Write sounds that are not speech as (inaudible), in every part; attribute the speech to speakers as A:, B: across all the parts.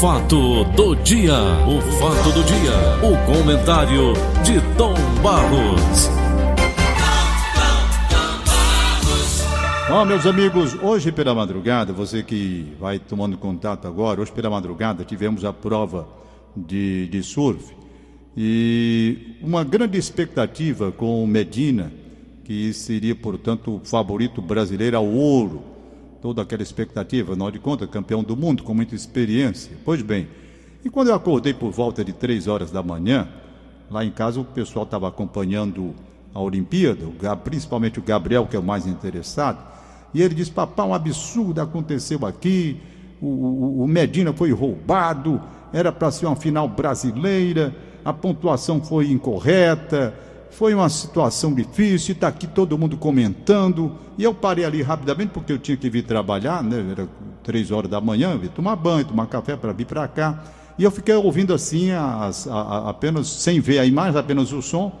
A: fato do dia, o fato do dia, o comentário de Tom Barros.
B: Bom, meus amigos, hoje pela madrugada, você que vai tomando contato agora, hoje pela madrugada tivemos a prova de, de surf e uma grande expectativa com o Medina, que seria, portanto, o favorito brasileiro ao ouro. Toda aquela expectativa, afinal de contas, campeão do mundo com muita experiência. Pois bem, e quando eu acordei por volta de três horas da manhã, lá em casa o pessoal estava acompanhando a Olimpíada, principalmente o Gabriel, que é o mais interessado. E ele disse: Papá, um absurdo aconteceu aqui. O, o, o Medina foi roubado. Era para ser uma final brasileira. A pontuação foi incorreta. Foi uma situação difícil. Está aqui todo mundo comentando. E eu parei ali rapidamente porque eu tinha que vir trabalhar, né? Era três horas da manhã, vir tomar banho, tomar café para vir para cá. E eu fiquei ouvindo assim, as, a, a, apenas sem ver a imagem, apenas o som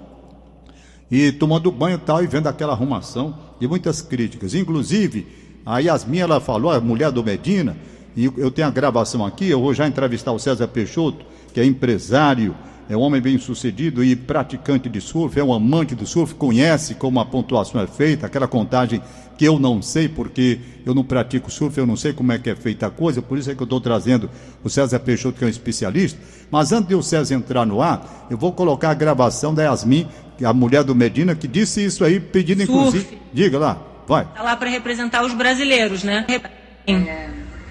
B: e tomando banho e tal, e vendo aquela arrumação e muitas críticas. Inclusive, a Yasmin, ela falou, a mulher do Medina, e eu tenho a gravação aqui, eu vou já entrevistar o César Peixoto, que é empresário, é um homem bem sucedido e praticante de surf, é um amante do surf, conhece como a pontuação é feita, aquela contagem que eu não sei, porque eu não pratico surf, eu não sei como é que é feita a coisa, por isso é que eu estou trazendo o César Peixoto, que é um especialista. Mas antes de o César entrar no ar, eu vou colocar a gravação da Yasmin, é a mulher do Medina, que disse isso aí, pedindo surf. inclusive. Diga lá, vai.
C: Está lá para representar os brasileiros, né?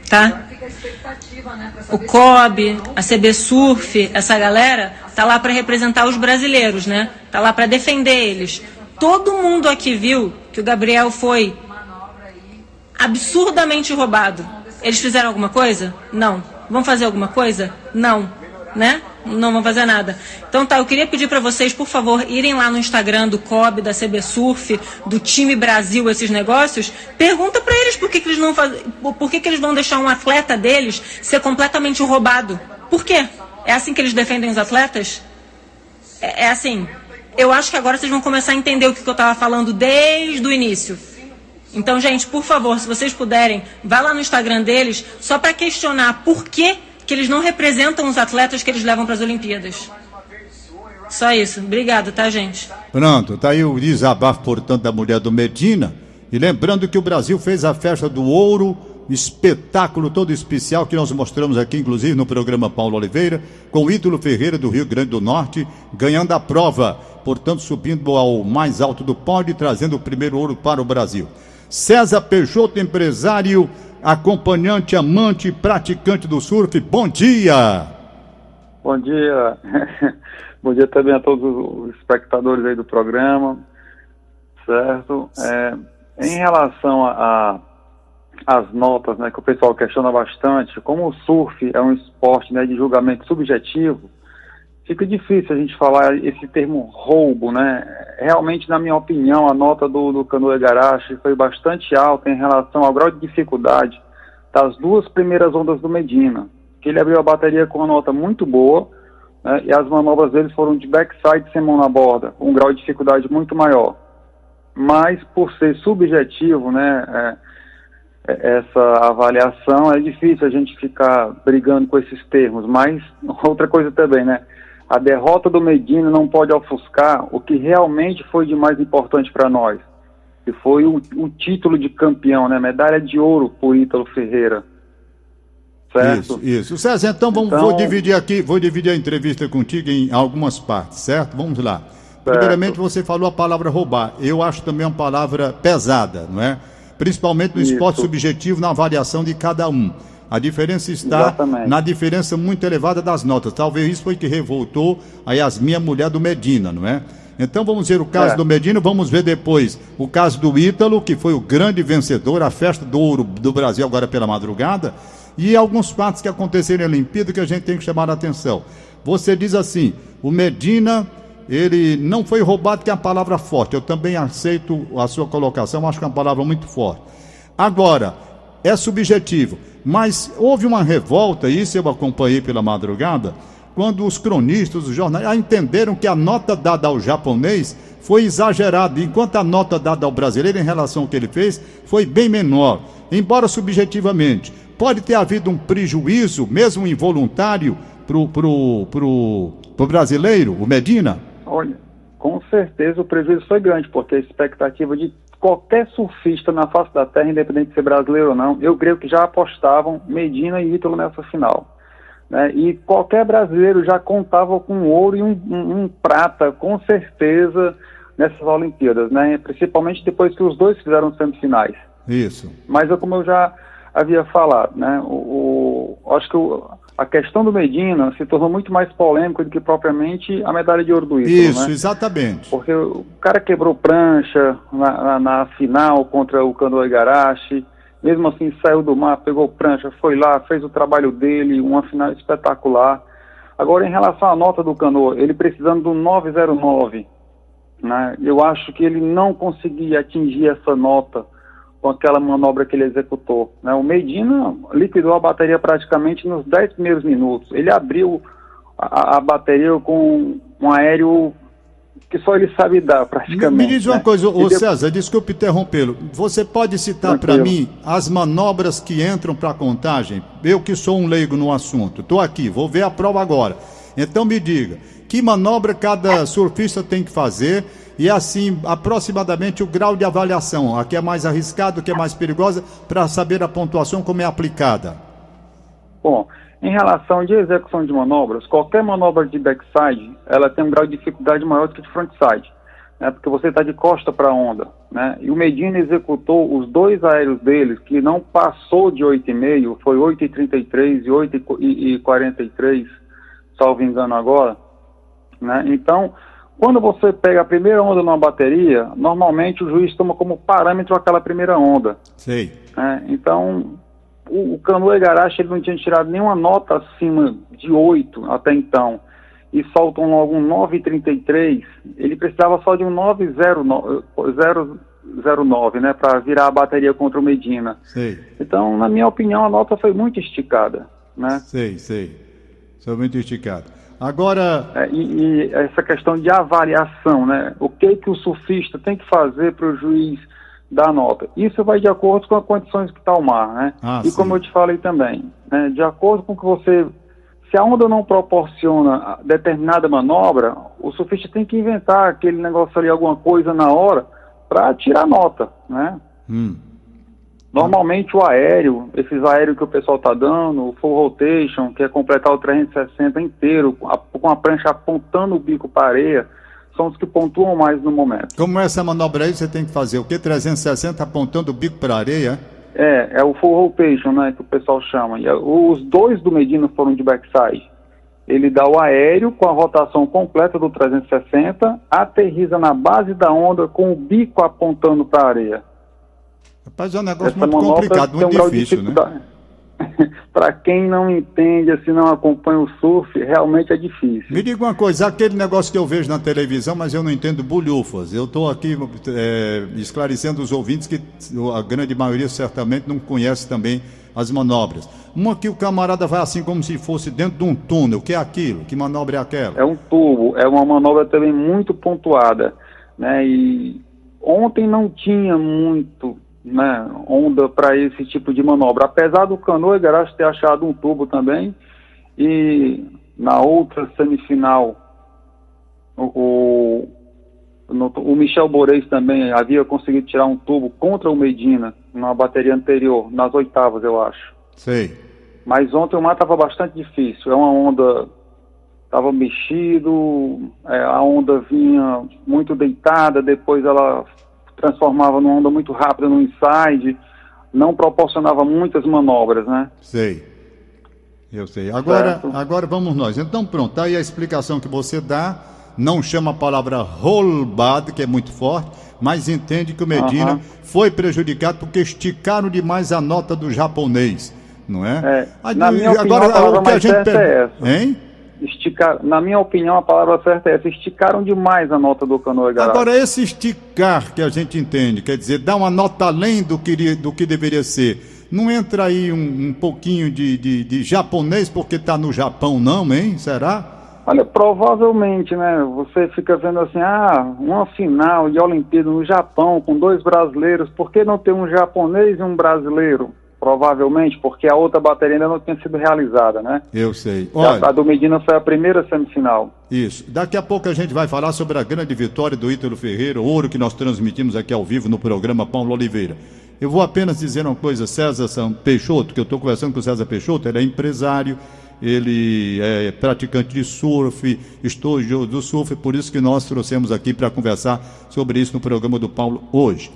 C: Tá? O COB, a CB Surf, essa galera tá lá para representar os brasileiros, né? Tá lá para defender eles. Todo mundo aqui viu que o Gabriel foi absurdamente roubado. Eles fizeram alguma coisa? Não. Vão fazer alguma coisa? Não. Né? Não vão fazer nada. Então tá, eu queria pedir para vocês, por favor, irem lá no Instagram do COB, da CB Surf, do time Brasil, esses negócios. Pergunta para eles por que, que eles não faz... por que, que eles vão deixar um atleta deles ser completamente roubado. Por quê? É assim que eles defendem os atletas? É, é assim. Eu acho que agora vocês vão começar a entender o que, que eu estava falando desde o início. Então, gente, por favor, se vocês puderem, vá lá no Instagram deles só para questionar por que, que eles não representam os atletas que eles levam para as Olimpíadas. Só isso. Obrigado, tá, gente?
B: Pronto, tá aí o desabafo, portanto, da mulher do Medina. E lembrando que o Brasil fez a festa do ouro espetáculo todo especial que nós mostramos aqui, inclusive no programa Paulo Oliveira, com o Ítalo Ferreira do Rio Grande do Norte, ganhando a prova, portanto subindo ao mais alto do pódio e trazendo o primeiro ouro para o Brasil. César Peixoto, empresário, acompanhante, amante, praticante do surf, bom dia!
D: Bom dia, (laughs) bom dia também a todos os espectadores aí do programa, certo? É, em relação as notas, né, que o pessoal questiona bastante, como o surf é um esporte né, de julgamento subjetivo, fica difícil a gente falar esse termo roubo, né? Realmente, na minha opinião, a nota do, do Canoa Garache foi bastante alta em relação ao grau de dificuldade das duas primeiras ondas do Medina, que ele abriu a bateria com uma nota muito boa, né, e as manobras dele foram de backside sem mão na borda, um grau de dificuldade muito maior. Mas, por ser subjetivo, né, é, essa avaliação, é difícil a gente ficar brigando com esses termos, mas (laughs) outra coisa também, né? A derrota do Medina não pode ofuscar o que realmente foi de mais importante para nós, que foi o, o, título de campeão, né? Medalha de ouro por Ítalo Ferreira.
B: Certo? Isso, isso. César, então, vamos, então... vou dividir aqui, vou dividir a entrevista contigo em algumas partes, certo? Vamos lá. Certo. Primeiramente, você falou a palavra roubar. Eu acho também uma palavra pesada, não é? principalmente no Isso. esporte subjetivo, na avaliação de cada um. A diferença está Exatamente. na diferença muito elevada das notas. Talvez isso foi que revoltou a Yasmin, a mulher do Medina, não é? Então vamos ver o caso é. do Medina, vamos ver depois o caso do Ítalo, que foi o grande vencedor, a festa do ouro do Brasil agora pela madrugada, e alguns fatos que aconteceram em Olimpíada que a gente tem que chamar a atenção. Você diz assim: o Medina ele não foi roubado, que é a palavra forte. Eu também aceito a sua colocação, acho que é uma palavra muito forte. Agora, é subjetivo, mas houve uma revolta, isso eu acompanhei pela madrugada, quando os cronistas, os jornais, entenderam que a nota dada ao japonês foi exagerada, enquanto a nota dada ao brasileiro em relação ao que ele fez foi bem menor, embora subjetivamente. pode ter havido um prejuízo, mesmo involuntário, pro, pro, pro, pro brasileiro, o Medina?
D: Olha, com certeza o prejuízo foi grande, porque a expectativa de qualquer surfista na face da terra, independente de ser brasileiro ou não, eu creio que já apostavam Medina e Ítalo nessa final. Né? E qualquer brasileiro já contava com ouro e um, um, um, prata, com certeza, nessas Olimpíadas, né? principalmente depois que os dois fizeram semifinais.
B: Isso.
D: Mas como eu já havia falado, né? o, o acho que o, a questão do Medina se tornou muito mais polêmica do que propriamente a medalha de ouro do Ítalo.
B: Isso,
D: né?
B: exatamente.
D: Porque o cara quebrou prancha na, na, na final contra o Canoa Igarashi, mesmo assim saiu do mar, pegou prancha, foi lá, fez o trabalho dele, uma final espetacular. Agora, em relação à nota do Canoa, ele precisando do 909, né, eu acho que ele não conseguia atingir essa nota com aquela manobra que ele executou. Né? O Medina liquidou a bateria praticamente nos 10 primeiros minutos. Ele abriu a, a bateria com um aéreo que só ele sabe dar, praticamente.
B: Me diz uma
D: né?
B: coisa, ô César, desculpe interrompê-lo. Você pode citar para mim as manobras que entram para a contagem? Eu que sou um leigo no assunto. Estou aqui, vou ver a prova agora. Então me diga, que manobra cada surfista tem que fazer e assim, aproximadamente o grau de avaliação, a que é mais arriscado, a que é mais perigosa, para saber a pontuação como é aplicada?
D: Bom, em relação de execução de manobras, qualquer manobra de backside, ela tem um grau de dificuldade maior do que de frontside, né, porque você está de costa para a onda. Né, e o Medina executou os dois aéreos deles, que não passou de 8,5, foi 8,33 e 8,43, salvo engano agora. Né, então, quando você pega a primeira onda numa bateria, normalmente o juiz toma como parâmetro aquela primeira onda.
B: Sei.
D: É, então, o, o Canoa Igarashi ele não tinha tirado nenhuma nota acima de 8 até então. E soltam logo um 9,33. Ele precisava só de um 9,09, né? Para virar a bateria contra o Medina.
B: Sei.
D: Então, na minha opinião, a nota foi muito esticada. Né?
B: Sei, sei. Foi muito esticada. Agora.
D: É, e, e, essa questão de avaliação, né? O que, que o surfista tem que fazer para o juiz dar nota? Isso vai de acordo com as condições que está o mar, né?
B: Ah,
D: e
B: sim.
D: como eu te falei também, né? de acordo com que você. Se a onda não proporciona determinada manobra, o surfista tem que inventar aquele negócio ali, alguma coisa na hora, para tirar nota, né?
B: Hum.
D: Normalmente o aéreo, esses aéreos que o pessoal está dando, o full rotation, que é completar o 360 inteiro, com a, prancha apontando o bico para a areia, são os que pontuam mais no momento.
B: Como essa manobra aí, você tem que fazer o que? 360 apontando o bico para a areia?
D: É, é o full rotation, né, que o pessoal chama. E os dois do Medina foram de backside. Ele dá o aéreo com a rotação completa do 360, aterriza na base da onda com o bico apontando para a areia.
B: Rapaz, é um negócio Essa muito complicado, muito um difícil, né? (laughs)
D: Para quem não entende, assim, não acompanha o surf, realmente é difícil.
B: Me diga uma coisa, aquele negócio que eu vejo na televisão, mas eu não entendo bulhufas. Eu estou aqui é, esclarecendo os ouvintes que a grande maioria certamente não conhece também as manobras. Uma que o camarada vai assim como se fosse dentro de um túnel. O que é aquilo? Que manobra é aquela?
D: É um tubo, é uma manobra também muito pontuada. Né? E ontem não tinha muito né, onda para esse tipo de manobra. Apesar do Canoa Igarashi ter achado um tubo também, e na outra semifinal, o, no, o Michel Boreis também havia conseguido tirar um tubo contra o Medina, na bateria anterior, nas oitavas, eu acho.
B: Sei.
D: Mas ontem o mar estava bastante difícil. É uma onda estava mexido, é, a onda vinha muito deitada, depois ela transformava numa onda muito rápida no inside, não proporcionava muitas manobras, né?
B: Sei. Eu sei. Agora, agora vamos nós. Então pronto, tá aí a explicação que você dá. Não chama a palavra rollbad, que é muito forte, mas entende que o Medina foi prejudicado porque esticaram demais a nota do japonês, não é?
D: é Aí, na minha agora, opinião, a o que a gente per... é essa.
B: Hein?
D: Esticar, na minha opinião, a palavra certa é essa, esticaram demais a nota do Canoa Garage.
B: Agora, esse esticar que a gente entende, quer dizer, dar uma nota além do que, do que deveria ser, não entra aí um, um pouquinho de, de, de, japonês porque está no Japão, não, hein? Será?
D: Olha, provavelmente, né? Você fica vendo assim, ah, uma final de Olimpíada no Japão com dois brasileiros, por que não ter um japonês e um brasileiro? Provavelmente, porque a outra bateria ainda não tinha sido realizada, né?
B: Eu sei. Olha,
D: a, a do Medina foi a primeira semifinal.
B: Isso. Daqui a pouco a gente vai falar sobre a grande vitória do Ítalo Ferreira, ouro que nós transmitimos aqui ao vivo no programa Paulo Oliveira. Eu vou apenas dizer uma coisa, César Peixoto, que eu estou conversando com o César Peixoto, ele é empresário, ele é praticante de surf, estúdio do surf, por isso que nós trouxemos aqui para conversar sobre isso no programa do Paulo hoje.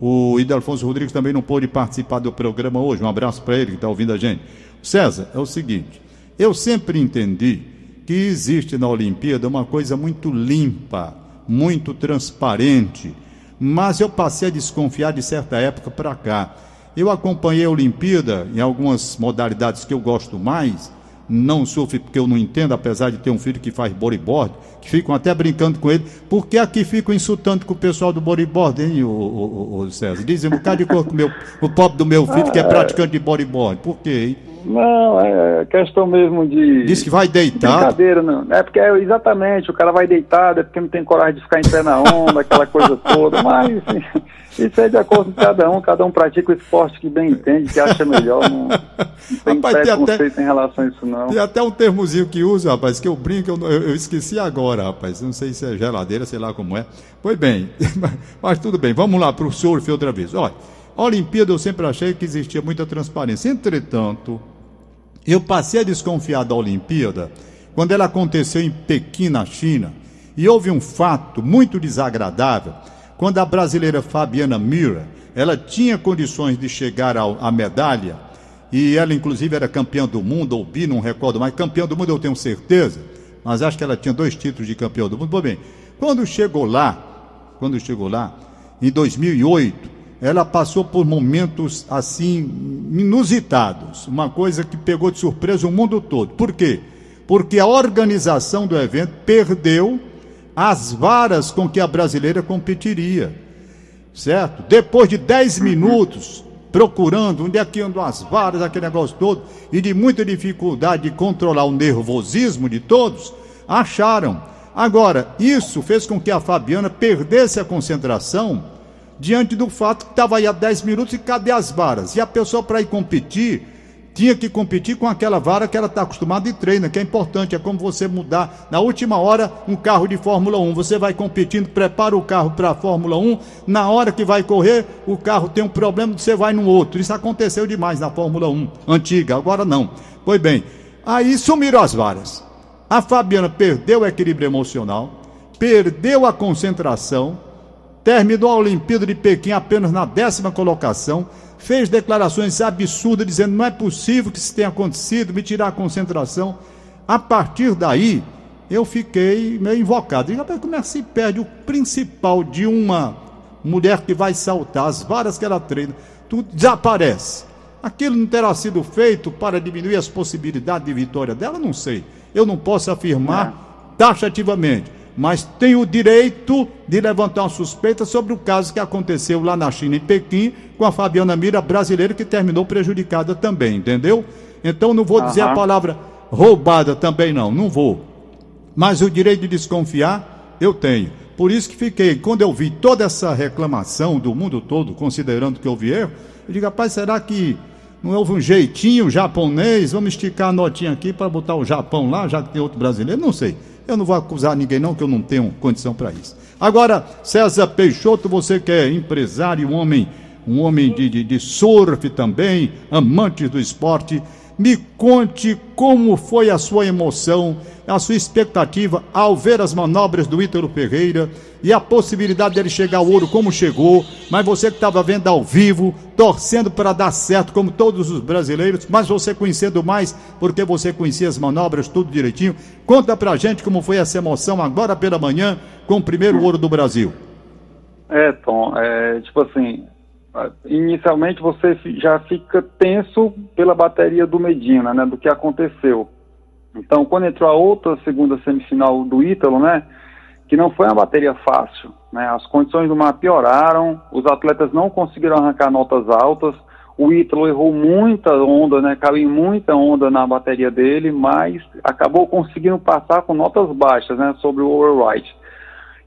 B: O Idelfonso Rodrigues também não pôde participar do programa hoje. Um abraço para ele que está ouvindo a gente. César, é o seguinte: eu sempre entendi que existe na Olimpíada uma coisa muito limpa, muito transparente, mas eu passei a desconfiar de certa época para cá. Eu acompanhei a Olimpíada em algumas modalidades que eu gosto mais, não sofre porque eu não entendo, apesar de ter um filho que faz bodyboard, que ficam até brincando com ele. Por que aqui ficam insultando com o pessoal do bodyboard, hein, o, o, o César? Dizem um bocado de cor com o, meu, o pobre do meu filho que é praticante de bodyboard. Por quê, hein?
D: Não, é questão mesmo de.
B: Diz que vai deitado.
D: Brincadeira, não. É porque é exatamente, o cara vai deitado, é porque não tem coragem de ficar em pé na onda, aquela coisa toda. Mas isso é de acordo com cada um, cada um pratica o esporte que bem entende, que acha melhor. Não, não tem rapaz, preconceito tem até, em relação a isso, não.
B: Tem até um termozinho que usa, rapaz, que eu brinco, eu, eu, esqueci agora, rapaz. Não sei se é geladeira, sei lá como é. Pois bem, (laughs) mas tudo bem, vamos lá para o surf outra vez. Olha, a Olimpíada eu sempre achei que existia muita transparência. Entretanto, eu passei a desconfiar da Olimpíada quando ela aconteceu em Pequim, na China, e houve um fato muito desagradável, quando a brasileira Fabiana Mira, ela tinha condições de chegar à medalha, e ela inclusive era campeã do mundo, ou bi, não recordo mais, campeã do mundo eu tenho certeza, mas acho que ela tinha dois títulos de campeão do mundo. Pois bem, quando chegou lá, quando chegou lá, em 2008, ela passou por momentos assim inusitados, uma coisa que pegou de surpresa o mundo todo. Por quê? Porque a organização do evento perdeu as varas com que a brasileira competiria. Certo? Depois de 10 minutos procurando onde é que andam as varas, aquele negócio todo, e de muita dificuldade de controlar o nervosismo de todos, acharam. Agora, isso fez com que a Fabiana perdesse a concentração diante do fato que estava aí há 10 minutos e cadê as varas? E a pessoa, para ir competir, tinha que competir com aquela vara que ela está acostumada e treina, que é importante. É como você mudar na última hora um carro de Fórmula 1. Você vai competindo, prepara o carro para a Fórmula 1. Na hora que vai correr, o carro tem um problema, você vai no outro. Isso aconteceu demais na Fórmula 1 antiga, agora não. Pois bem, aí sumiram as varas. A Fabiana perdeu o equilíbrio emocional, perdeu a concentração terminou a Olimpíada de Pequim apenas na décima colocação, fez declarações absurdas dizendo não é possível que isso tenha acontecido, me tirar a concentração. A partir daí, eu fiquei meio invocado. E rapaz, como é que se perde o principal de uma mulher que vai saltar, as varas que ela treina, tudo desaparece. Aquilo não terá sido feito para diminuir as possibilidades de vitória dela? Não sei. Eu não posso afirmar é. taxativamente mas tem o direito de levantar uma suspeita sobre o caso que aconteceu lá na China, em Pequim, com a Fabiana Mira brasileira, que terminou prejudicada também, entendeu? Então não vou dizer a palavra roubada também, não, não vou. Mas o direito de desconfiar, eu tenho. Por isso que fiquei, quando eu vi toda essa reclamação do mundo todo, considerando que houve erro, eu digo, rapaz, será que não houve um jeitinho japonês? Vamos esticar a notinha aqui para botar o Japão lá, já que tem outro brasileiro? Não sei. Eu não vou acusar ninguém, não, que eu não tenho condição para isso. Agora, César Peixoto, você que é empresário, um homem, um homem de, de, de surf também, amante do esporte, me conte como foi a sua emoção, a sua expectativa ao ver as manobras do Ítalo Ferreira e a possibilidade dele chegar ao ouro como chegou, mas você que estava vendo ao vivo, torcendo para dar certo como todos os brasileiros, mas você conhecendo mais porque você conhecia as manobras tudo direitinho. Conta pra gente como foi essa emoção agora pela manhã com o primeiro ouro do Brasil.
D: É, Tom, é, tipo assim, inicialmente você já fica tenso pela bateria do Medina, né, do que aconteceu. Então, quando entrou a outra segunda semifinal do Ítalo, né, que não foi uma bateria fácil, né, as condições do mar pioraram, os atletas não conseguiram arrancar notas altas, o Ítalo errou muita onda, né, caiu muita onda na bateria dele, mas acabou conseguindo passar com notas baixas, né, sobre o override.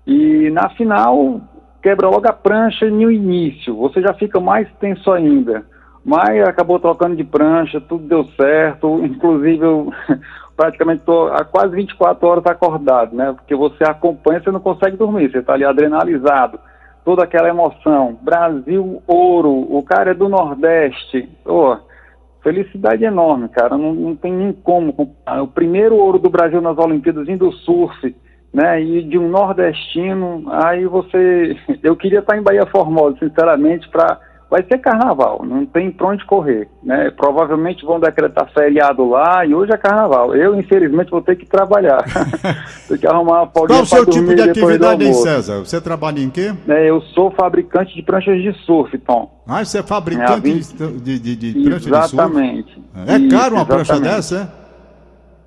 D: E na final, quebra logo a prancha no início, você já fica mais tenso ainda. Mas acabou trocando de prancha, tudo deu certo. Inclusive, eu (laughs) praticamente estou há quase 24 horas acordado, né? Porque você acompanha, você não consegue dormir, você está ali adrenalizado, toda aquela emoção. Brasil, ouro, o cara é do Nordeste. Oh, felicidade enorme, cara. Não, não tem nem como. O primeiro ouro do Brasil nas Olimpíadas indo do surf, né? E de um nordestino, aí você. Eu queria estar em Bahia Formosa, sinceramente, para vai ser carnaval, não tem pra onde correr, né? Provavelmente vão decretar feriado lá e hoje é carnaval. Eu, infelizmente, vou ter que trabalhar. (laughs) Tem que arrumar uma
B: folga Qual o seu tipo de atividade aí, César? Você trabalha em quê?
D: É, eu sou fabricante de pranchas de surf, Tom.
B: Ah, você é fabricante é, 20... de, de, de, prancha de
D: surf? Exatamente.
B: É caro uma prancha dessa, é?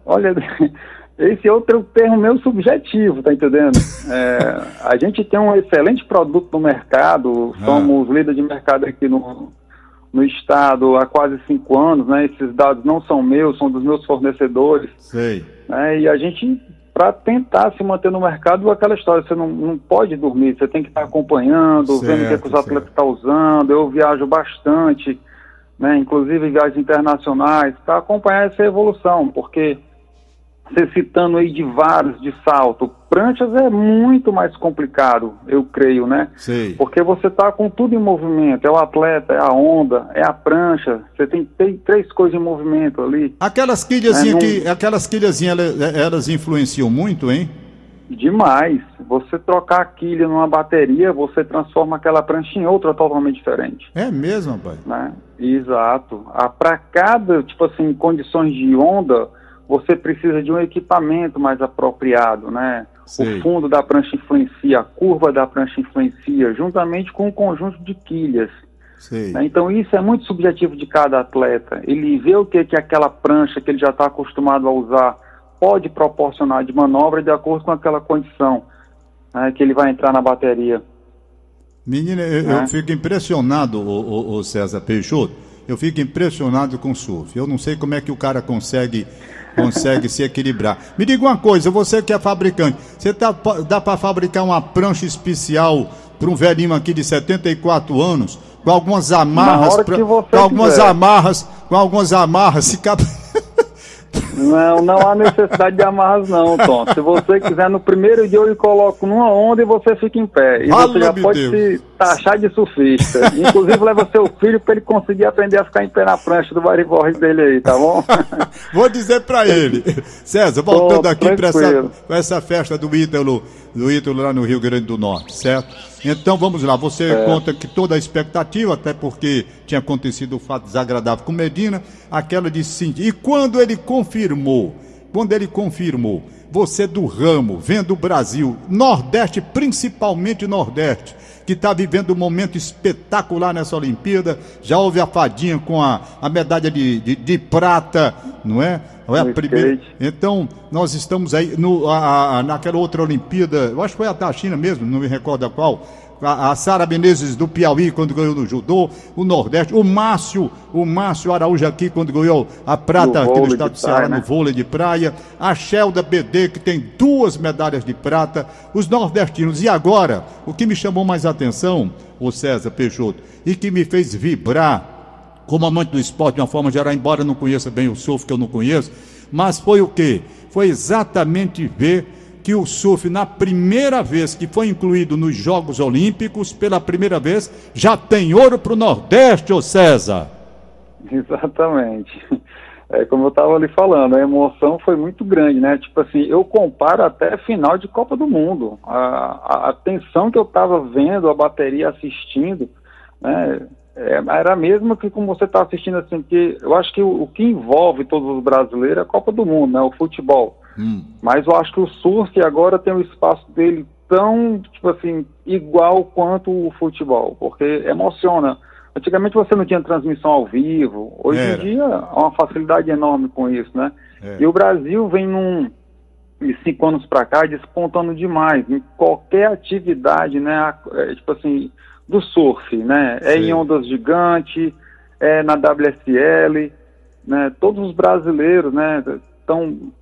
D: Olha, (laughs) esse é outro termo meu subjetivo, tá entendendo? (laughs) É, a gente tem um excelente produto no mercado, ah. somos ah. líder de mercado aqui no, no estado há quase cinco anos, né? Esses dados não são meus, são dos meus fornecedores.
B: Sei.
D: Né? E a gente, para tentar se manter no mercado, aquela história, você não, não pode dormir, você tem que estar acompanhando, certo, vendo o que, é que os atletas estão tá usando. Eu viajo bastante, né? Inclusive viagens internacionais, para acompanhar essa evolução, porque você citando aí de vários de salto. Pranchas é muito mais complicado, eu creio, né?
B: Sei.
D: Porque você está com tudo em movimento. É o atleta, é a onda, é a prancha. Você tem, tem três coisas em movimento ali.
B: Aquelas quilhazinhas é, que. Aquelas quilhazinhas, elas, elas influenciam muito, hein?
D: Demais. Você trocar a quilha numa bateria, você transforma aquela prancha em outra totalmente diferente.
B: É mesmo, pai?
D: Né? Exato. Para cada, tipo assim, condições de onda você precisa de um equipamento mais apropriado, né? Sei. O fundo da prancha influencia, a curva da prancha influencia, juntamente com o conjunto de quilhas. Né? Então isso é muito subjetivo de cada atleta. Ele vê o que, que aquela prancha que ele já está acostumado a usar pode proporcionar de manobra de acordo com aquela condição né, que ele vai entrar na bateria.
B: Menina, eu, né? eu fico impressionado, o César Peixoto, eu fico impressionado com o surf. Eu não sei como é que o cara consegue consegue se equilibrar. Me diga uma coisa, você que é fabricante, você tá, dá para fabricar uma prancha especial para um velhinho aqui de 74 anos, com algumas amarras, pra, com algumas quiser. amarras, com algumas amarras, se cabe... (laughs)
D: Não, não há necessidade de amarras não, Tom. Se você quiser, no primeiro dia eu lhe coloco numa onda e você fica em pé. E você já pode Deus. se taxar de surfista. Inclusive leva seu filho para ele conseguir aprender a ficar em pé na prancha do variborre dele aí, tá bom? (laughs)
B: Vou dizer para ele. César, voltando aqui para essa, essa festa do Ítalo, do Ítalo lá no Rio Grande do Norte, certo? Então vamos lá, você é. conta que toda a expectativa, até porque tinha acontecido o fato desagradável com Medina, aquela de sim. E quando ele confirmou, quando ele confirmou, você do ramo, vendo o Brasil, Nordeste, principalmente Nordeste, que está vivendo um momento espetacular nessa Olimpíada. Já houve a fadinha com a, a medalha de, de, de prata, não é? Não é a primeira. Então, nós estamos aí no, a, a, naquela outra Olimpíada, eu acho que foi a da China mesmo, não me recordo a qual, a, a Sara Menezes do Piauí quando ganhou no judô, o Nordeste, o Márcio, o Márcio Araújo aqui quando ganhou a prata no aqui no estado do Ceará né? no vôlei de praia, a Shelda BD que tem duas medalhas de prata, os nordestinos. E agora, o que me chamou mais atenção, o César Peixoto, e que me fez vibrar como amante do esporte de uma forma geral, embora não conheça bem o surf que eu não conheço, mas foi o quê? Foi exatamente ver que o surf, na primeira vez que foi incluído nos Jogos Olímpicos, pela primeira vez, já tem ouro para o Nordeste, ô César. (laughs)
D: Exatamente. É, como eu estava ali falando, a emoção foi muito grande, né? Tipo assim, eu comparo até final de Copa do Mundo. A, a, a tensão que eu estava vendo, a bateria assistindo, né? É, era mesmo que como você está assistindo assim, que eu acho que o, o, que envolve todos os brasileiros é a Copa do Mundo, né? O futebol. Hum. Mas eu acho que o surf agora tem um espaço dele tão, tipo assim, igual quanto o futebol, porque emociona. Antigamente você não tinha transmissão ao vivo, hoje Era. em dia há uma facilidade enorme com isso, né? É. E o Brasil vem num de cinco anos para cá despontando demais em qualquer atividade, né? É, tipo assim, do surf, né? Sim. É em ondas gigantes, é na WSL, né? Todos os brasileiros, né? Estão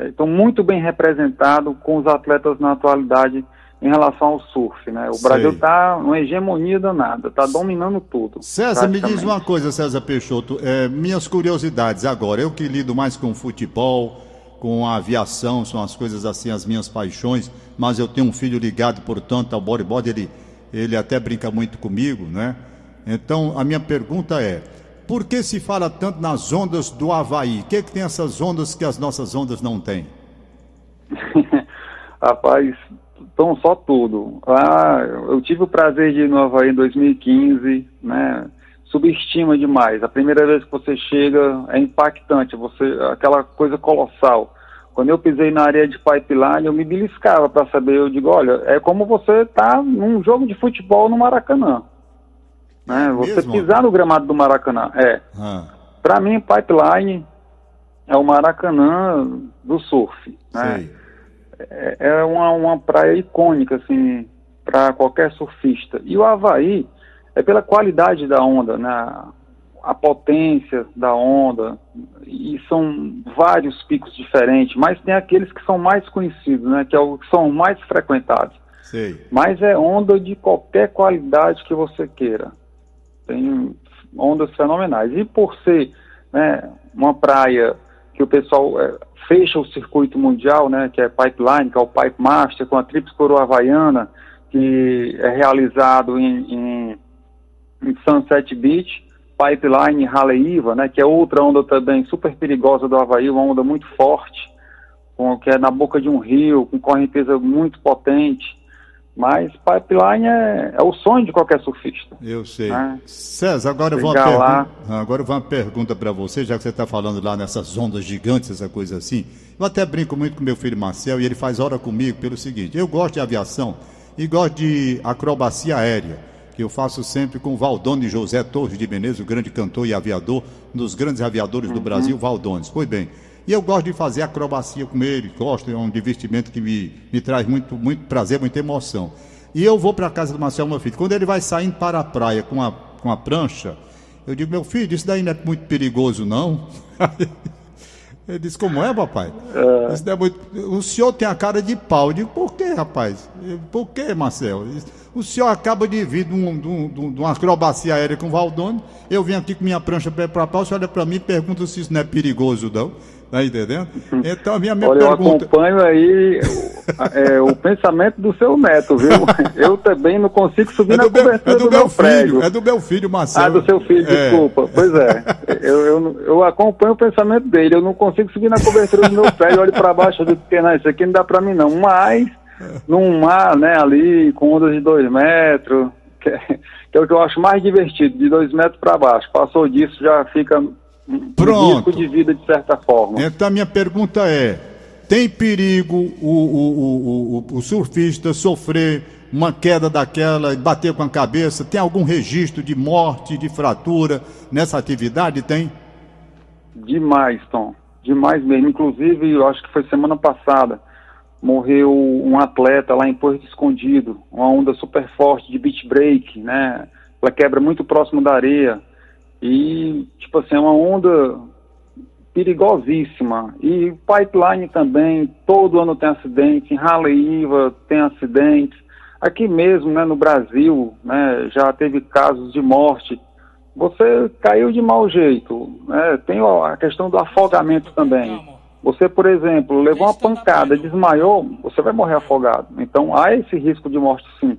D: estão muito bem representados com os atletas na atualidade em relação ao surf, né? O
B: Sei.
D: Brasil está numa hegemonia danada, está dominando tudo.
B: César, me diz uma coisa, César Peixoto. é, minhas curiosidades agora. Eu que lido mais com futebol, com a aviação, são as coisas assim, as minhas paixões. Mas eu tenho um filho ligado, portanto, ao bodyboard. Ele, ele até brinca muito comigo, né? Então, a minha pergunta é: por que se fala tanto nas ondas do Havaí? O que, que tem essas ondas que as nossas ondas não têm? (laughs)
D: Rapaz, então só tudo. Ah, eu tive o prazer de ir no Havaí em 2015, né? Subestima demais. A primeira vez que você chega é impactante, você aquela coisa colossal. Quando eu pisei na areia de pipeline, eu me beliscava para saber. Eu digo, olha, é como você tá num jogo de futebol no Maracanã. Né? Você
B: mesmo?
D: pisar no gramado do Maracanã. É.
B: Ah,
D: Para mim, pipeline é o Maracanã do surf. Né? é é uma, uma praia icônica, assim, para qualquer surfista. E o Havaí é pela qualidade da onda, né? A potência da onda, e são vários picos diferentes, mas tem aqueles que são mais conhecidos, né? Que, é o, que são mais frequentados.
B: Sei.
D: Mas é onda de qualquer qualidade que você queira. Tem ondas fenomenais. E por ser né, uma praia que o pessoal é, fecha o circuito mundial, né, que é Pipeline, que é o Pipe Master, com a Trips Coroa Havaiana, que é realizado em, em, em Sunset Beach, Pipeline Haleiva, né, que é outra onda também super perigosa do Havaí, uma onda muito forte, com, que é na boca de um rio, com correnteza muito potente. Mas pipeline é, é o sonho de qualquer surfista.
B: Eu sei.
D: né?
B: César, agora eu vou uma
D: lá.
B: agora eu vou uma pergunta para você, já que você está falando lá nessas ondas gigantes, essa coisa assim. Eu até brinco muito com meu filho Marcel e ele faz hora comigo pelo seguinte: eu gosto de aviação e gosto de acrobacia aérea, que eu faço sempre com Valdone José Torres de Menezes, o grande cantor e aviador, um dos grandes aviadores do Brasil, Valdones. Pois bem. E eu gosto de fazer acrobacia com ele, gosto, é um divertimento que me, me traz muito, muito prazer, muita emoção. E eu vou para a casa do Marcel, meu filho. Quando ele vai saindo para a praia com a, com a prancha, eu digo, meu filho, isso daí não é muito perigoso, não. (laughs) Ele disse, como é, papai? Isso não é muito... O senhor tem a cara de pau. Eu digo, por quê, rapaz? Por quê, Marcel? Ele disse, O senhor acaba de vir de, um- de um- de um- uma acrobacia aérea com o Valdone. Eu vim aqui com minha prancha para pau. Você olha para mim e pergunta se isso não é perigoso, não. Tá entendendo? Então, a minha, minha
D: Olha, eu
B: pergunta...
D: acompanho aí o- é, o pensamento do seu neto, viu? (laughs) Eu também não consigo subir
B: É
D: na
B: meu,
D: cobertura
B: é do
D: do,
B: meu
D: meu prédio.
B: filho, é do meu filho, Marcelo.
D: Ah, do seu filho,
B: É.
D: desculpa. Pois é. Eu, eu, eu acompanho o pensamento dele. Eu não consigo subir na cobertura do meu prédio. Eu olho para baixo e digo, "Que não, isso aqui não dá para mim, não. Mas, num mar, né, ali, com ondas de dois metros, que é, que é o que eu acho mais divertido, de dois metros para baixo. Passou disso, já fica
B: Pronto.
D: risco de vida, de certa forma.
B: Então a minha pergunta é: tem perigo o, o, o, o, surfista sofrer uma queda daquela e bater com a cabeça? Tem algum registro de morte, de fratura nessa atividade? Tem?
D: Demais, Tom. Demais mesmo. Inclusive, eu acho que foi semana passada, morreu um atleta lá em Porto Escondido, uma onda super forte de beach break, né? Ela quebra muito próximo da areia. E, tipo assim, é uma onda perigosíssima. E pipeline também, todo ano tem acidente, em Haleiva tem acidentes. Aqui mesmo, né, no Brasil, né, já teve casos de morte. Você caiu de mau jeito, né? Tem a questão do afogamento também. Você, por exemplo, levou uma pancada, desmaiou, você vai morrer afogado. Então há esse risco de morte sim.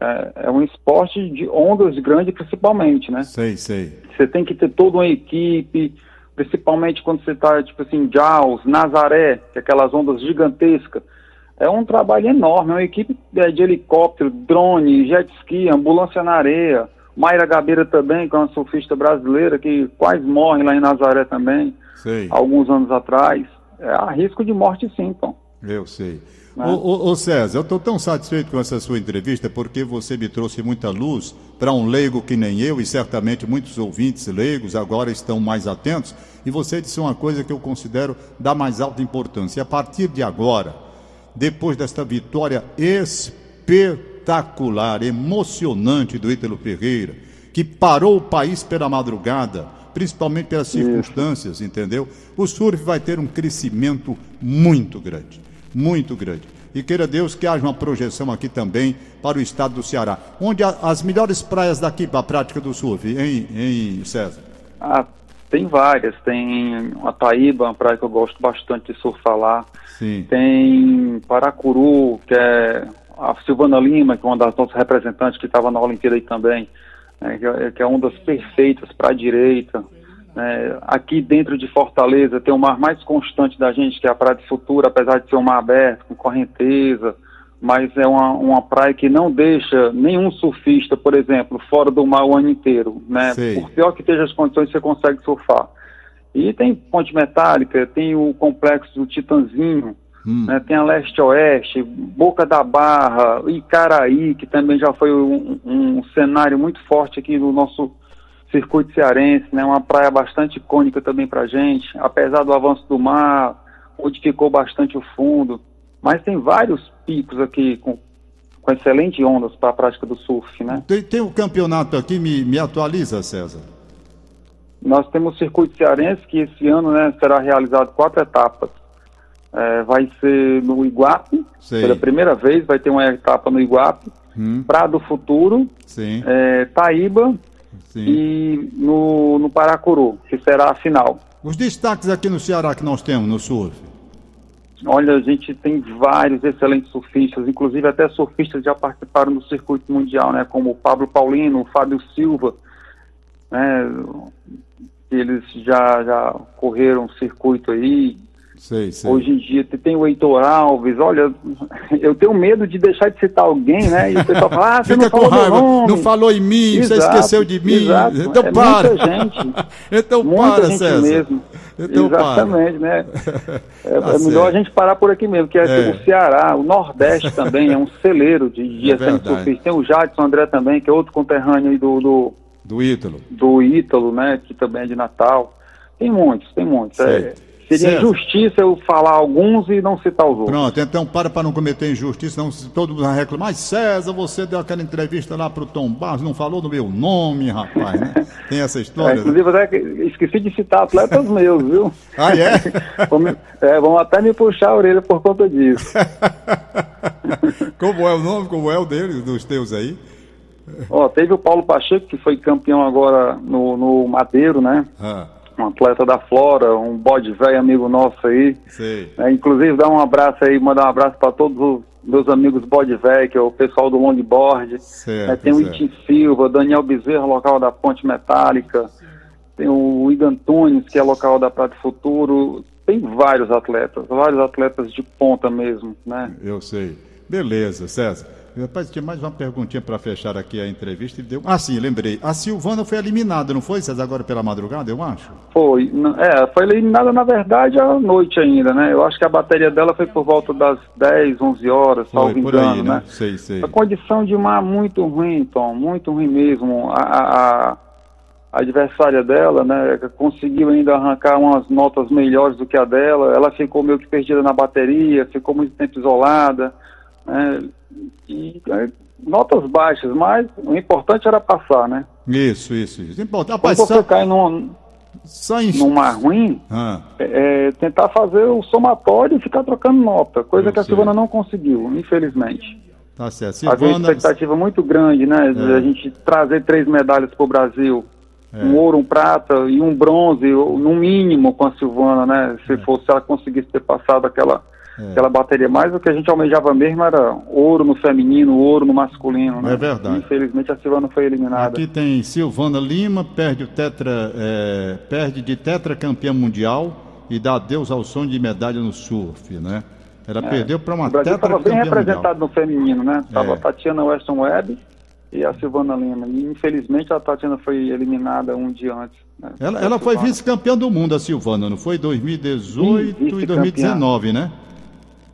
D: É, é um esporte de ondas grandes principalmente, né?
B: Sei, sei.
D: Você tem que ter toda uma equipe, principalmente quando você está, tipo assim, Jaws, Nazaré, que é aquelas ondas gigantescas. É um trabalho enorme, é uma equipe é, de helicóptero, drone, jet ski, ambulância na areia. Mayra Gabeira também, que é uma surfista brasileira que quase morre lá em Nazaré também,
B: Sei.
D: alguns anos atrás. É, há risco de morte sim, então.
B: Eu sei.
D: Né?
B: Ô, ô, ô, César, eu estou tão satisfeito com essa sua entrevista porque você me trouxe muita luz para um leigo que nem eu e certamente muitos ouvintes leigos agora estão mais atentos. E você disse uma coisa que eu considero da mais alta importância. A partir de agora, depois desta vitória espetacular, emocionante do Ítalo Ferreira, que parou o país pela madrugada, principalmente pelas circunstâncias, entendeu? O surf vai ter um crescimento muito grande, muito grande. e queira Deus que haja uma projeção aqui também para o estado do Ceará. Onde as melhores praias daqui para a prática do surf, em, em César?
D: Ah, tem várias. Tem a Taíba, uma praia que eu gosto bastante de surfar lá.
B: Sim.
D: Tem Paracuru, que é a Silvana Lima, que é uma das nossas representantes que estava na Olimpíada aí também, né, que é uma das perfeitas para a direita. É, aqui dentro de Fortaleza tem o mar mais constante da gente, que é a Praia de Futura, apesar de ser um mar aberto, com correnteza, mas é uma, uma praia que não deixa nenhum surfista, por exemplo, fora do mar o ano inteiro. Né? Por pior que estejam as condições, você consegue surfar. E tem Ponte Metálica, tem o complexo do Titanzinho, hum. né? tem a Leste-Oeste, Boca da Barra, Icaraí, que também já foi um, um cenário muito forte aqui no nosso circuito cearense, né, uma praia bastante icônica também para gente, apesar do avanço do mar, modificou bastante o fundo, mas tem vários picos aqui com, com excelentes ondas para a prática do surf, né?
B: Tem, tem o um campeonato aqui, me, me atualiza, César.
D: Nós temos o circuito cearense que esse ano né, será realizado quatro etapas. É, vai ser no Iguape, Sei. pela primeira vez vai ter uma etapa no Iguape, hum. Prado Futuro, é, Taíba Sim. e no, no Paracuru, que será a final.
B: Os destaques aqui no Ceará que nós temos no surf?
D: Olha, a gente tem vários excelentes surfistas, inclusive até surfistas já participaram do circuito mundial, né? Como o Pablo Paulino, o Fábio Silva, né? Eles já, já correram o circuito aí, Sei, sei. Hoje em dia tem o Heitor Alves, olha, (laughs) eu tenho medo de deixar de citar alguém, né? E o pessoal fala, ah, você Fica não falou raiva, nome.
B: não falou em mim, exato, você esqueceu de mim.
D: Exato.
B: Então
D: é
B: para.
D: Muita gente. (laughs)
B: então
D: muita
B: para,
D: gente
B: César.
D: mesmo.
B: Então
D: Exatamente, para. né? (laughs) É, tá é melhor a gente parar por aqui mesmo, que é, é, o Ceará, o Nordeste também é um celeiro de dia é. Tem o Jadson André também, que é outro conterrâneo do, do,
B: do Ítalo.
D: Do Ítalo, né? Que também é de Natal. Tem muitos, tem muitos. É, Seria certo. injustiça eu falar alguns e não citar os outros.
B: Pronto, então para para não cometer injustiça, não todo mundo reclamar. Mas César, você deu aquela entrevista lá para o Tom Barros, não falou do meu nome, rapaz, né? Tem essa história.
D: É, inclusive, né? até esqueci de citar atletas meus, viu?
B: Ah, é? (laughs)
D: é? Vamos até me puxar a orelha por conta disso. (laughs)
B: Como é o nome, como é o dele, dos teus aí?
D: Ó, teve o Paulo Pacheco, que foi campeão agora no, no Madeiro, né? Ah um atleta da Flora, um bode velho amigo nosso aí. É, inclusive, dar um abraço aí, mandar um abraço para todos os meus amigos bode velho, que é o pessoal do longboard. é, tem o Itim Silva, Daniel Bezerra, local da Ponte Metálica. Tem o Igor Antunes, que é local da Prata Futuro. Tem vários atletas, vários atletas de ponta mesmo, né?
B: Eu sei. Beleza, César. Rapaz, tinha mais uma perguntinha para fechar aqui a entrevista. Deu... Ah, sim, lembrei. A Silvana foi eliminada, não foi, César, agora pela madrugada, eu acho?
D: Foi. É, foi eliminada, na verdade, à noite ainda, né? Eu acho que a bateria dela foi por volta das 10, 11 horas, foi, salvo por engano, aí, né? né?
B: Sei, sei.
D: A condição de mar muito ruim, Tom, muito ruim mesmo. A, a, a adversária dela, né, conseguiu ainda arrancar umas notas melhores do que a dela. Ela ficou meio que perdida na bateria, ficou muito tempo isolada. Né? e é, notas baixas, mas o importante era passar, né?
B: Isso, isso, isso. Importante.
D: Rapaz, Quando você só... cai num, só em... num mar ruim, ah. é, é, tentar fazer o somatório e ficar trocando nota, coisa Eu que a Silvana não conseguiu, infelizmente.
B: Tá certo.
D: Silvana... Havia uma expectativa muito grande, né? É. A gente trazer três medalhas para o Brasil. É. Um ouro, um prata e um bronze, no mínimo, com a Silvana, né? Se, é. fosse, se ela conseguisse ter passado aquela é. Aquela bateria. Mais o que a gente almejava mesmo era ouro no feminino, ouro no masculino. Né?
B: É verdade.
D: Infelizmente a Silvana foi eliminada.
B: Aqui tem Silvana Lima, perde o tetra, é, perde de tetra campeã mundial e dá adeus ao sonho de medalha no surf, né? Ela é. perdeu para uma tetra
D: estava bem representado mundial. no feminino, né? Estava é. a Tatiana Weston Webb e a Silvana Lima. E infelizmente a Tatiana foi eliminada um dia antes.
B: Né? Ela, ela foi vice-campeã do mundo, a Silvana, não foi? 2018 Sim, e 2019, né?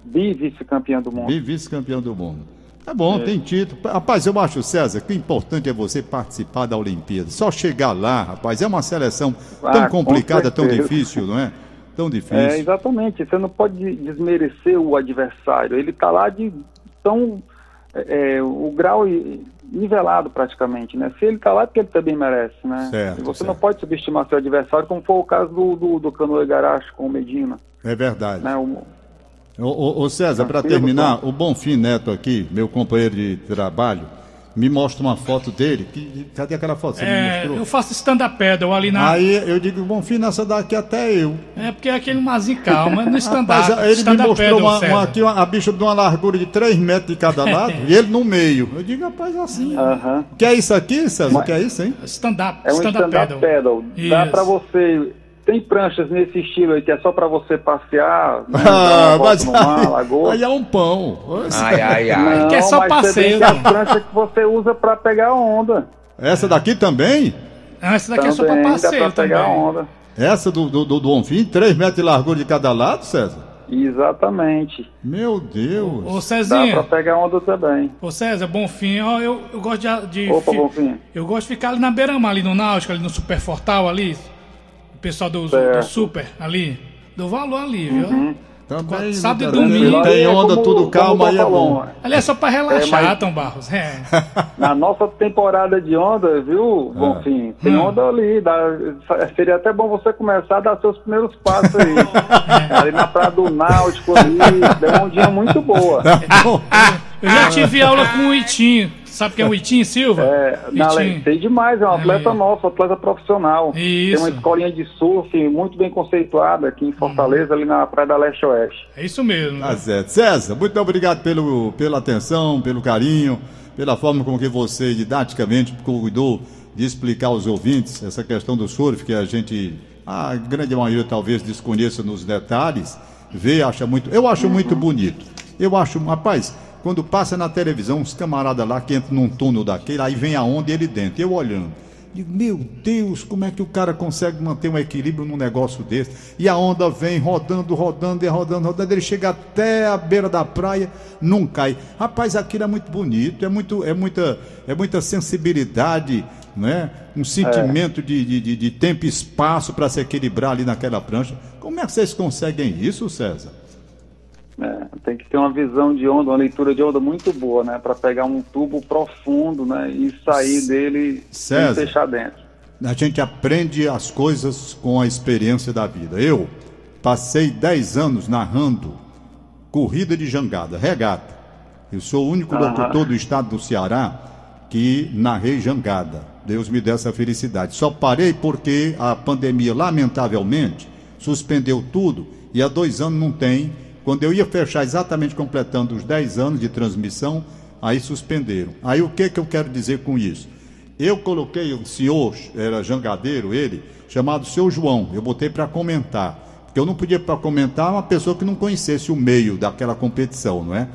D: Bi-vice-campeão do mundo.
B: Bi-vice-campeão do mundo. É bom, é. tem título. Rapaz, eu acho, César, que o importante é você participar da Olimpíada. Só chegar lá, rapaz, é uma seleção ah, tão complicada, tão difícil, não é? Tão difícil. É,
D: exatamente. Você não pode desmerecer o adversário. Ele está lá de tão. É, é, o grau nivelado praticamente, né? Se ele está lá é porque ele também merece, né? Certo, você certo. não pode subestimar seu adversário, como foi o caso do, do, do Canoa Garache com o Medina.
B: É verdade.
D: Né? O,
B: Ô, ô, César, para terminar, o Bonfim Neto aqui, meu companheiro de trabalho, me mostra uma foto dele. Que, cadê aquela foto? Você
E: é, eu faço stand-up paddle ali na.
B: Aí eu digo, Bonfim, nessa daqui até eu.
E: É porque é aquele mazinho calma, no stand-up.
B: ele stand me mostrou uma, uma, aqui, uma, a bicha de uma largura de 3 metros de cada (laughs) lado e ele no meio. Eu digo, rapaz, assim. Uh -huh. Que é isso aqui, César? Mas, que é isso, hein?
E: Stand-up.
D: É um stand-up stand paddle. paddle. Dá pra você tem pranchas nesse estilo aí que é só para você passear, (laughs) né,
B: ah, mas mar, lagoa. Aí é um pão.
E: Ai, ai, ai. Não, que é só passeio.
D: Tem a prancha que você usa para pegar onda.
B: Essa daqui também?
E: Ah, essa daqui também, é só para passeio pra pegar também. onda.
B: Essa do, do, do, do Onfim, 3 metros de largura de cada lado, César?
D: Exatamente.
B: Meu Deus.
E: Ô, Cezinha.
D: Dá pra pegar onda também.
E: Ô, César, Bonfim, ó, eu, eu gosto de. de
D: Opa, fi, Bonfim.
E: Eu gosto de ficar ali na beira-mar, ali no Náutico, ali no Super Fortal ali. O pessoal do, do Super ali. Do valor ali, viu? Uhum.
B: Também, Sábado e domingo. Tem onda como, tudo calma aí é bom.
E: Ali é só pra relaxar, é, mas... Tom Barros. É. (laughs)
D: Na nossa temporada de onda, viu, ah. Bonfim? Tem hum. onda ali. Dá, seria até bom você começar a dar seus primeiros passos aí. (laughs) É. Ali na Praia do Náutico ali. Deu um dia muito boa. (laughs)
E: Eu já tive aula com o Itinho. Sabe quem é o Itim Silva?
D: É, na, sei demais, é um atleta nosso, um atleta profissional. Isso. Tem uma escolinha de surf muito bem conceituada aqui em Fortaleza, ali na Praia da Leste Oeste.
E: É isso mesmo.
B: Tá certo. César, muito obrigado pelo, pela atenção, pelo carinho, pela forma como que você didaticamente cuidou de explicar aos ouvintes essa questão do surf, que a gente, a grande maioria talvez desconheça nos detalhes, vê, acha muito, eu acho muito bonito. Eu acho, rapaz, quando passa na televisão, uns camaradas lá que entram num túnel daquele, aí vem a onda e ele dentro. Eu olhando. Meu Deus, como é que o cara consegue manter um equilíbrio num negócio desse? E a onda vem rodando, rodando e rodando, rodando. Ele chega até a beira da praia, não cai. Rapaz, aquilo é muito bonito, é, muito, é, muita, é muita sensibilidade, né? um sentimento é. de, de, de tempo e espaço para se equilibrar ali naquela prancha. Como é que vocês conseguem isso, César?
D: É, tem que ter uma visão de onda, uma leitura de onda muito boa, né? Para pegar um tubo profundo, né? E sair dele
B: César,
D: sem fechar dentro.
B: A gente aprende as coisas com a experiência da vida. Eu passei 10 anos narrando corrida de jangada, regata. Eu sou o único locutor do estado do Ceará que narrei jangada. Deus me dê essa felicidade. Só parei porque a pandemia, lamentavelmente, suspendeu tudo e há dois anos não tem quando eu ia fechar exatamente completando os 10 anos de transmissão, aí suspenderam. Aí o que, que eu quero dizer com isso? Eu coloquei um senhor, era jangadeiro ele, chamado seu João, eu botei para comentar. Porque eu não podia para comentar uma pessoa que não conhecesse o meio daquela competição, não é?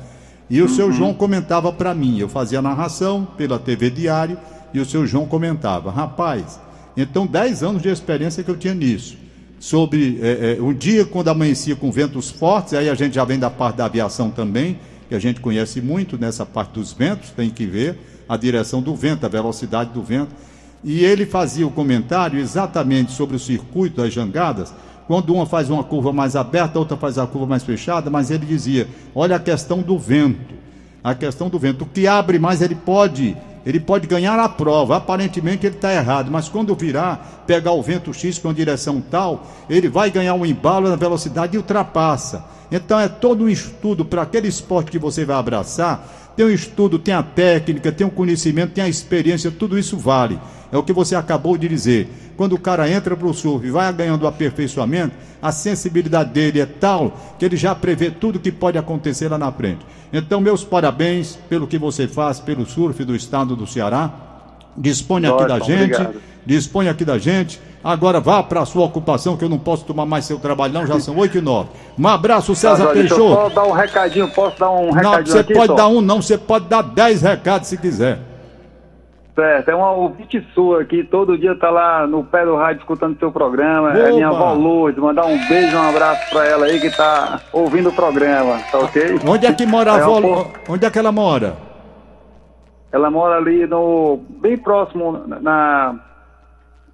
B: E o uhum. seu João comentava para mim, eu fazia narração pela TV Diário e o seu João comentava. Rapaz, então 10 anos de experiência que eu tinha nisso sobre é, é, um dia quando amanhecia com ventos fortes, aí a gente já vem da parte da aviação também, que a gente conhece muito nessa parte dos ventos, tem que ver a direção do vento, a velocidade do vento. E ele fazia o comentário exatamente sobre o circuito das jangadas, quando uma faz uma curva mais aberta, a outra faz a curva mais fechada, mas ele dizia: olha a questão do vento. A questão do vento. O que abre mais, ele pode ele pode ganhar a prova. Aparentemente ele está errado, mas quando virar, pegar o vento X com direção tal, ele vai ganhar um embalo na velocidade e ultrapassa. Então é todo um estudo para aquele esporte que você vai abraçar. Tem um estudo, tem a técnica, tem o um conhecimento, tem a experiência, tudo isso vale. É o que você acabou de dizer. Quando o cara entra para o surf e vai ganhando aperfeiçoamento, a sensibilidade dele é tal que ele já prevê tudo que pode acontecer lá na frente. Então, meus parabéns pelo que você faz pelo surf do estado do Ceará. Dispõe aqui da gente. Obrigado. Dispõe aqui da gente. Agora vá para a sua ocupação, que eu não posso tomar mais seu trabalho, não. Já são 8 e 9. Um abraço, César ah, Peixoto.
D: Posso dar um recadinho? Posso dar um recadinho?
B: Não, você
D: aqui,
B: pode só? dar um, não. Você pode dar 10 recados se quiser.
D: Certo, é uma ouvinte sua aqui, todo dia tá lá no pé do rádio escutando seu programa. Opa. É minha avó Lourdes, mandar um beijo, um abraço pra ela aí que tá ouvindo o programa, tá ok?
B: Onde é que mora a é avó? Onde é que ela mora?
D: Ela mora ali no. bem próximo na.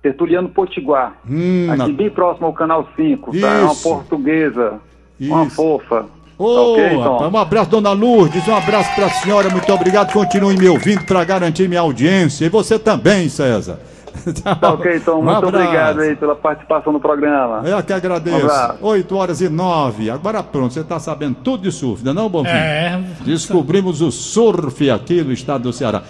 D: Tertuliano Potiguar. Hum, aqui na... bem próximo ao canal 5, tá? É uma portuguesa. Isso. Uma fofa.
B: Ô, okay, um abraço, dona Lourdes, um abraço para a senhora, muito obrigado. Continue me ouvindo para garantir minha audiência. E você também, César.
D: Tá ok, então,
B: Um
D: muito
B: abraço.
D: obrigado aí pela participação no programa.
B: Eu que agradeço.
D: Um abraço.
B: 8 horas e 9. Agora pronto, você está sabendo tudo de surf, não é não, Bonfim?
E: É.
B: Descobrimos o surf aqui no estado do Ceará.